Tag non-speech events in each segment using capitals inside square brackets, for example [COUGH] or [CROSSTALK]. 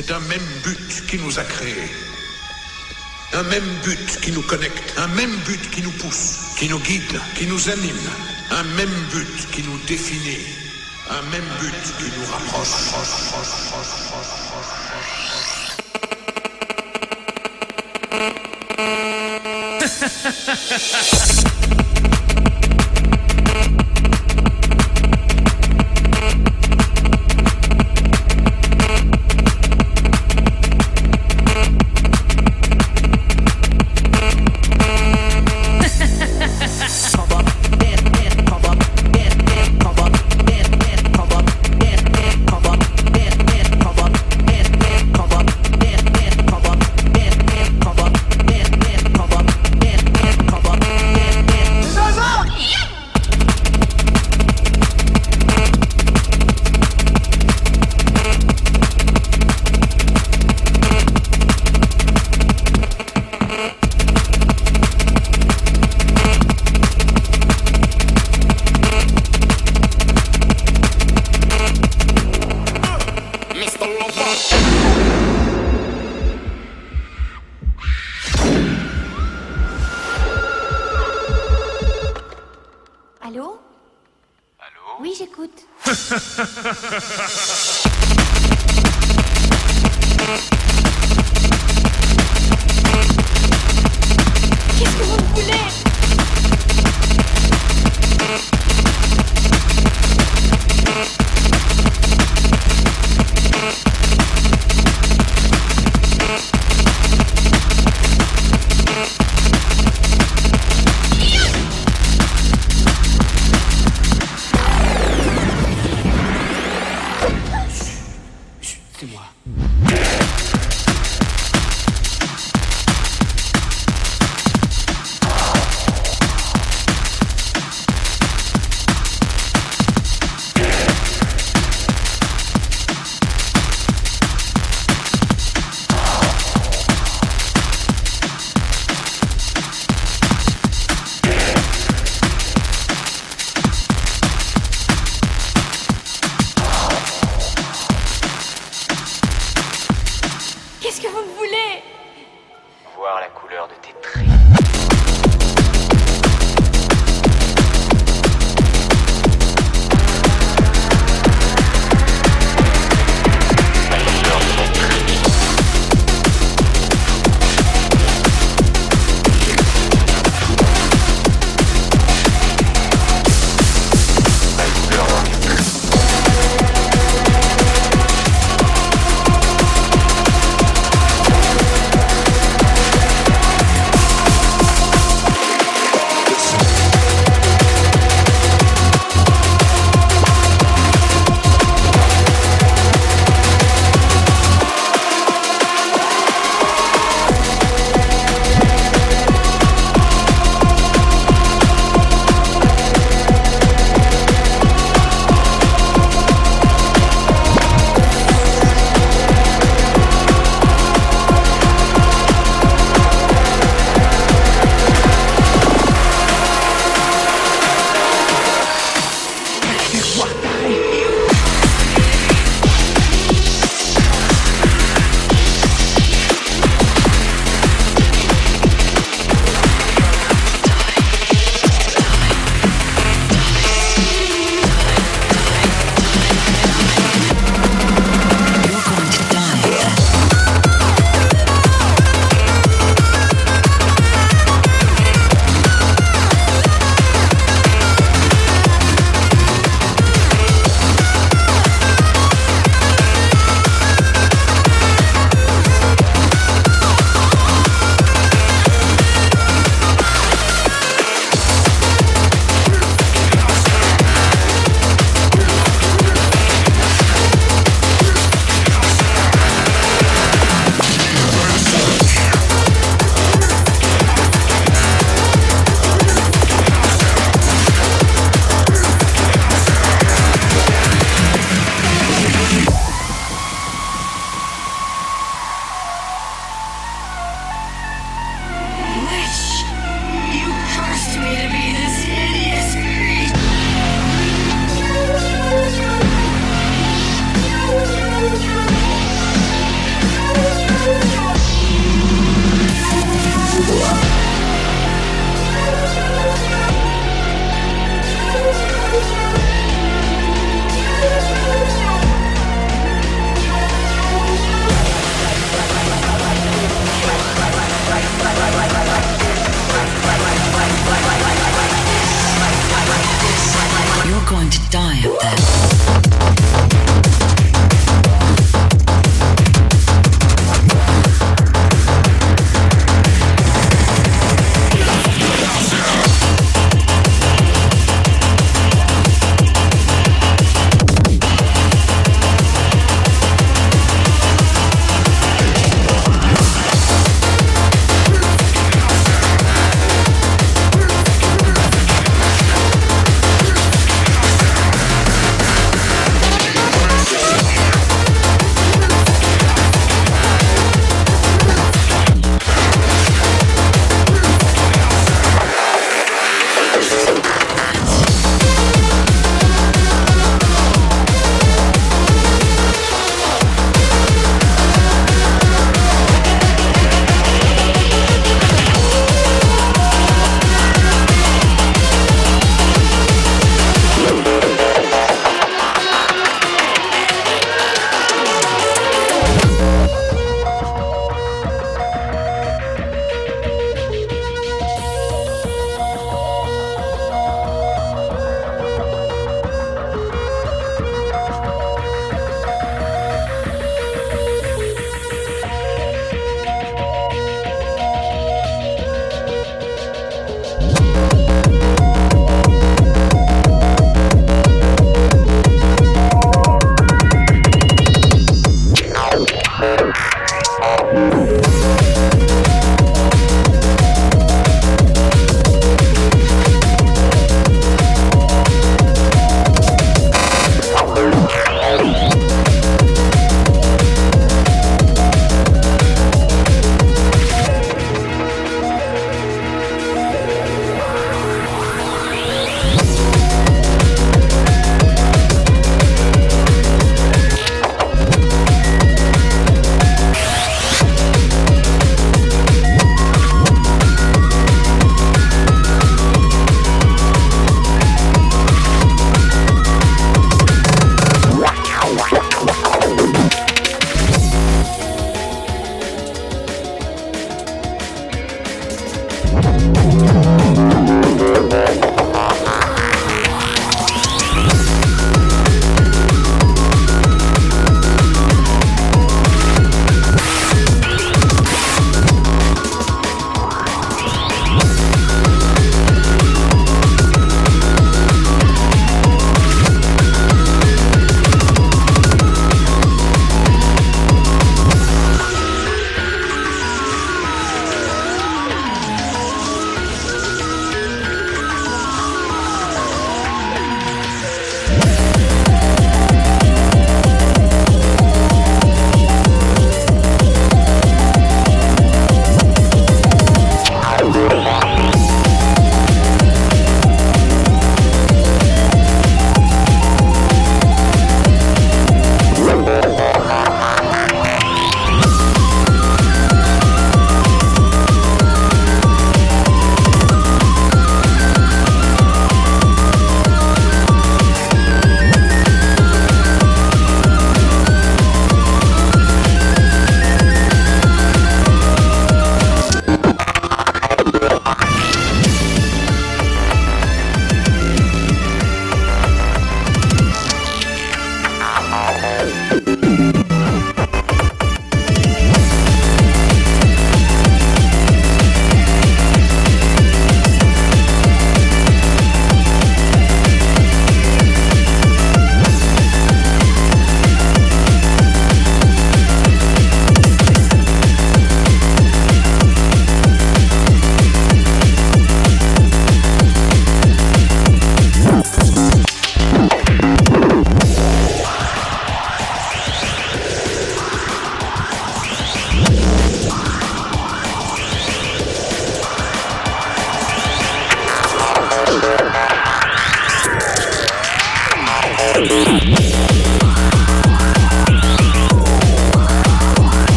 C'est un même but qui nous a créés. Un même but qui nous connecte, un même but qui nous pousse, qui nous guide, qui nous anime, un même but qui nous définit, un même but qui nous rapproche. Allô [LAUGHS]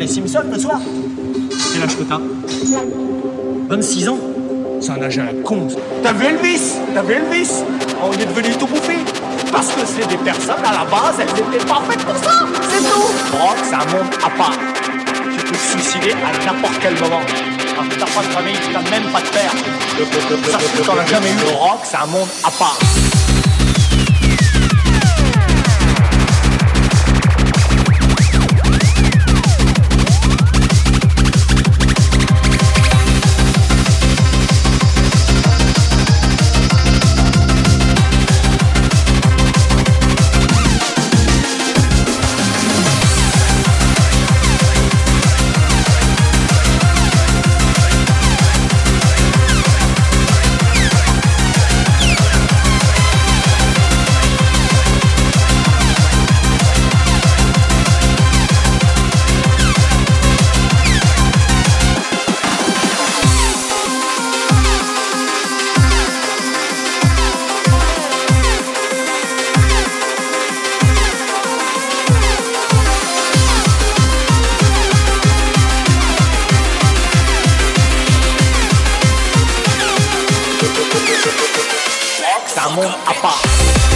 les Simpsons le soir Quel âge que t'as 26 ans C'est un âge à la con. ça. T'as vu Elvis? T'as vu Elvis? On est devenu tout bouffé. Parce que c'est des personnes, à la base, elles étaient pas faites pour ça C'est tout Rock, c'est un monde à part. Tu peux te suicider à n'importe quel moment. Quand t'as pas de famille, t'as même pas de père. Ça, t'en as jamais eu. Le rock, c'est un monde à part. Un